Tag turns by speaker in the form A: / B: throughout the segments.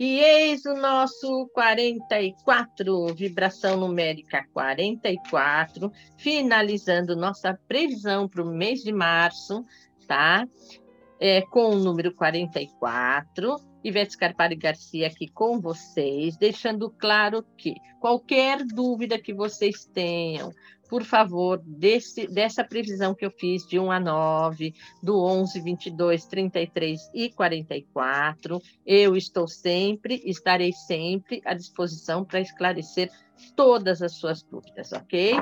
A: E eis o nosso 44, vibração numérica 44, finalizando nossa previsão para o mês de março, tá? É, com o número 44. Ivete Scarpari Garcia aqui com vocês, deixando claro que qualquer dúvida que vocês tenham, por favor, desse, dessa previsão que eu fiz de 1 a 9, do 11, 22, 33 e 44, eu estou sempre, estarei sempre à disposição para esclarecer todas as suas dúvidas, ok?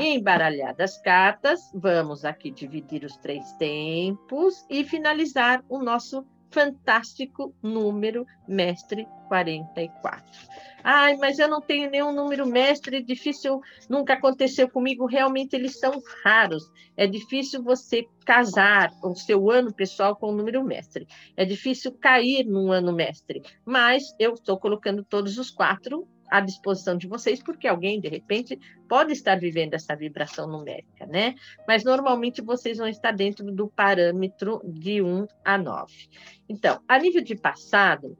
A: Embaralhadas as cartas, vamos aqui dividir os três tempos e finalizar o nosso fantástico número mestre 44. Ai, mas eu não tenho nenhum número mestre, difícil, nunca aconteceu comigo, realmente eles são raros. É difícil você casar o seu ano pessoal com o número mestre. É difícil cair num ano mestre, mas eu estou colocando todos os quatro à disposição de vocês, porque alguém, de repente, pode estar vivendo essa vibração numérica, né? Mas normalmente vocês vão estar dentro do parâmetro de 1 a 9. Então, a nível de passado,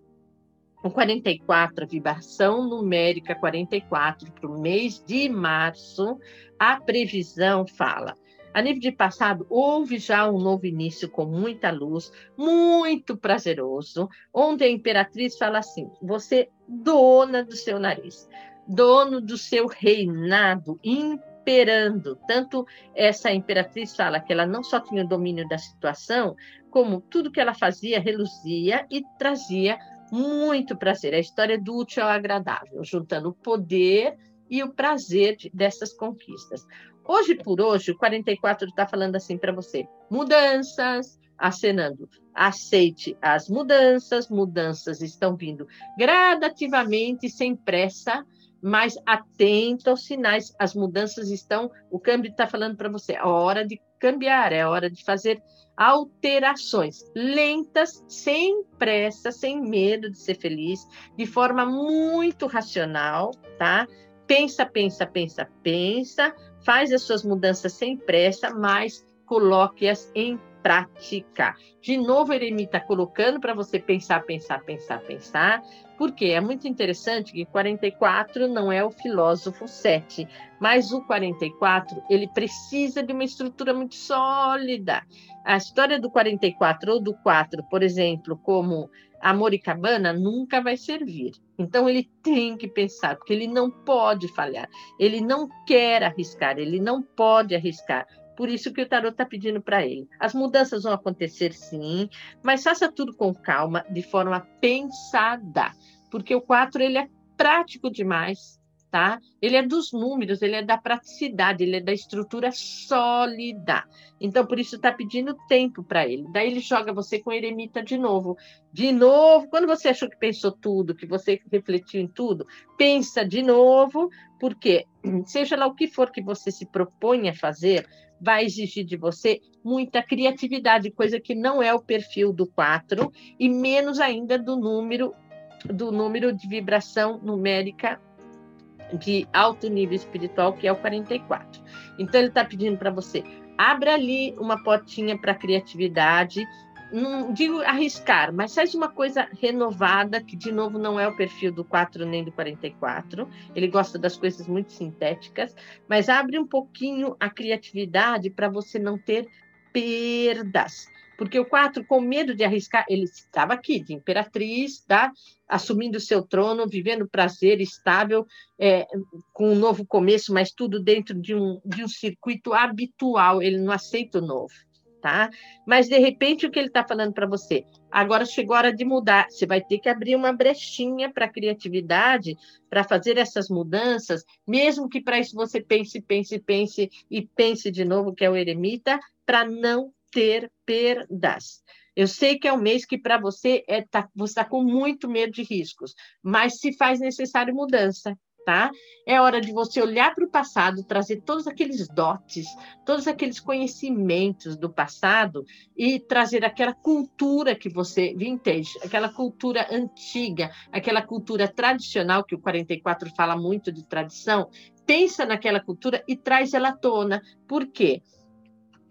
A: o 44, a vibração numérica 44 para o mês de março, a previsão fala a nível de passado, houve já um novo início com muita luz, muito prazeroso, onde a imperatriz fala assim: você, dona do seu nariz, dono do seu reinado, imperando. Tanto essa imperatriz fala que ela não só tinha o domínio da situação, como tudo que ela fazia reluzia e trazia muito prazer. A história do útil ao agradável, juntando o poder e o prazer dessas conquistas. Hoje por hoje, o 44 está falando assim para você: mudanças, acenando. Aceite as mudanças, mudanças estão vindo gradativamente, sem pressa, mas atento aos sinais. As mudanças estão, o câmbio está falando para você, é hora de cambiar, é hora de fazer alterações lentas, sem pressa, sem medo de ser feliz, de forma muito racional, tá? Pensa, pensa, pensa, pensa, faz as suas mudanças sem pressa, mas coloque-as em prática. De novo, Eremita está colocando para você pensar, pensar, pensar, pensar, porque é muito interessante que 44 não é o filósofo 7, mas o 44 ele precisa de uma estrutura muito sólida. A história do 44 ou do 4, por exemplo, como amor e cabana, nunca vai servir. Então ele tem que pensar, porque ele não pode falhar, ele não quer arriscar, ele não pode arriscar. Por isso que o tarot está pedindo para ele. As mudanças vão acontecer sim, mas faça tudo com calma, de forma pensada, porque o 4 ele é prático demais, tá? Ele é dos números, ele é da praticidade, ele é da estrutura sólida. Então, por isso está pedindo tempo para ele. Daí ele joga você com eremita de novo. De novo, quando você achou que pensou tudo, que você refletiu em tudo, pensa de novo, porque seja lá o que for que você se propõe a fazer, vai exigir de você muita criatividade, coisa que não é o perfil do 4 e menos ainda do número do número de vibração numérica de alto nível espiritual, que é o 44. Então, ele está pedindo para você, abra ali uma portinha para criatividade, não digo arriscar, mas faz uma coisa renovada, que de novo não é o perfil do 4 nem do 44. Ele gosta das coisas muito sintéticas, mas abre um pouquinho a criatividade para você não ter perdas. Porque o 4, com medo de arriscar, ele estava aqui, de imperatriz, tá? assumindo o seu trono, vivendo prazer estável, é, com um novo começo, mas tudo dentro de um, de um circuito habitual, ele não aceita o novo. Tá? Mas de repente o que ele está falando para você? Agora chegou a hora de mudar. Você vai ter que abrir uma brechinha para a criatividade, para fazer essas mudanças, mesmo que para isso você pense, pense, pense e pense de novo, que é o eremita, para não ter perdas. Eu sei que é um mês que para você é, tá, você está com muito medo de riscos, mas se faz necessário mudança, tá? É hora de você olhar para o passado, trazer todos aqueles dotes, todos aqueles conhecimentos do passado e trazer aquela cultura que você vintage, aquela cultura antiga, aquela cultura tradicional que o 44 fala muito de tradição. Pensa naquela cultura e traz ela à tona. Por quê?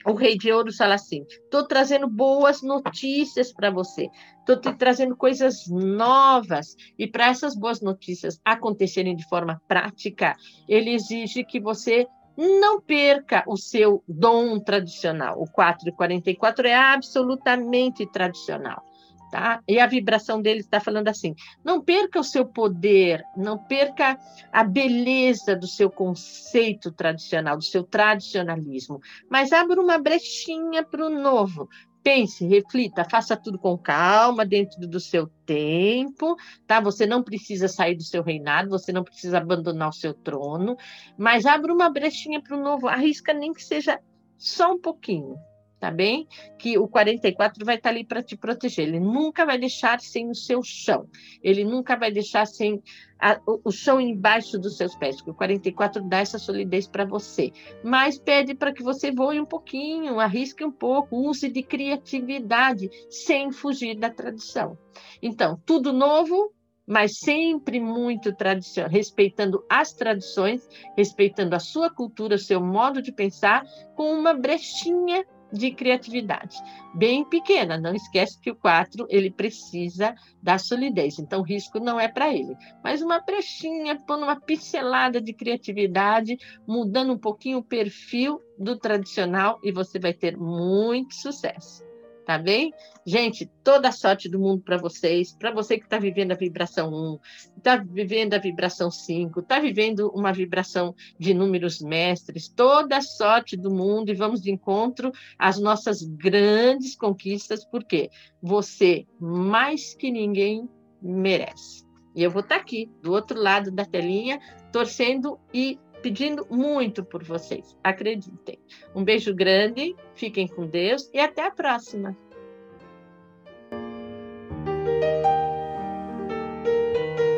A: O Rei de Ouros fala assim: estou trazendo boas notícias para você, estou te trazendo coisas novas. E para essas boas notícias acontecerem de forma prática, ele exige que você não perca o seu dom tradicional. O 444 é absolutamente tradicional. Tá? E a vibração dele está falando assim: não perca o seu poder, não perca a beleza do seu conceito tradicional, do seu tradicionalismo, mas abra uma brechinha para o novo. Pense, reflita, faça tudo com calma, dentro do seu tempo, tá? Você não precisa sair do seu reinado, você não precisa abandonar o seu trono, mas abra uma brechinha para o novo, arrisca nem que seja só um pouquinho, tá bem? Que o 44 vai estar tá ali para te proteger. Ele nunca vai deixar sem o seu chão. Ele nunca vai deixar sem a, o, o, chão embaixo dos seus pés. Porque o 44 dá essa solidez para você. Mas pede para que você voe um pouquinho, arrisque um pouco, use de criatividade, sem fugir da tradição. Então, tudo novo, mas sempre muito tradicional, respeitando as tradições, respeitando a sua cultura, o seu modo de pensar, com uma brechinha de criatividade, bem pequena. Não esquece que o 4 ele precisa da solidez, então risco não é para ele. Mas uma brechinha, pondo uma pincelada de criatividade, mudando um pouquinho o perfil do tradicional e você vai ter muito sucesso tá bem? Gente, toda a sorte do mundo para vocês, para você que está vivendo a vibração 1, está vivendo a vibração 5, está vivendo uma vibração de números mestres, toda a sorte do mundo e vamos de encontro às nossas grandes conquistas, porque você, mais que ninguém, merece. E eu vou estar tá aqui, do outro lado da telinha, torcendo e pedindo muito por vocês. Acreditem. Um beijo grande, fiquem com Deus e até a próxima.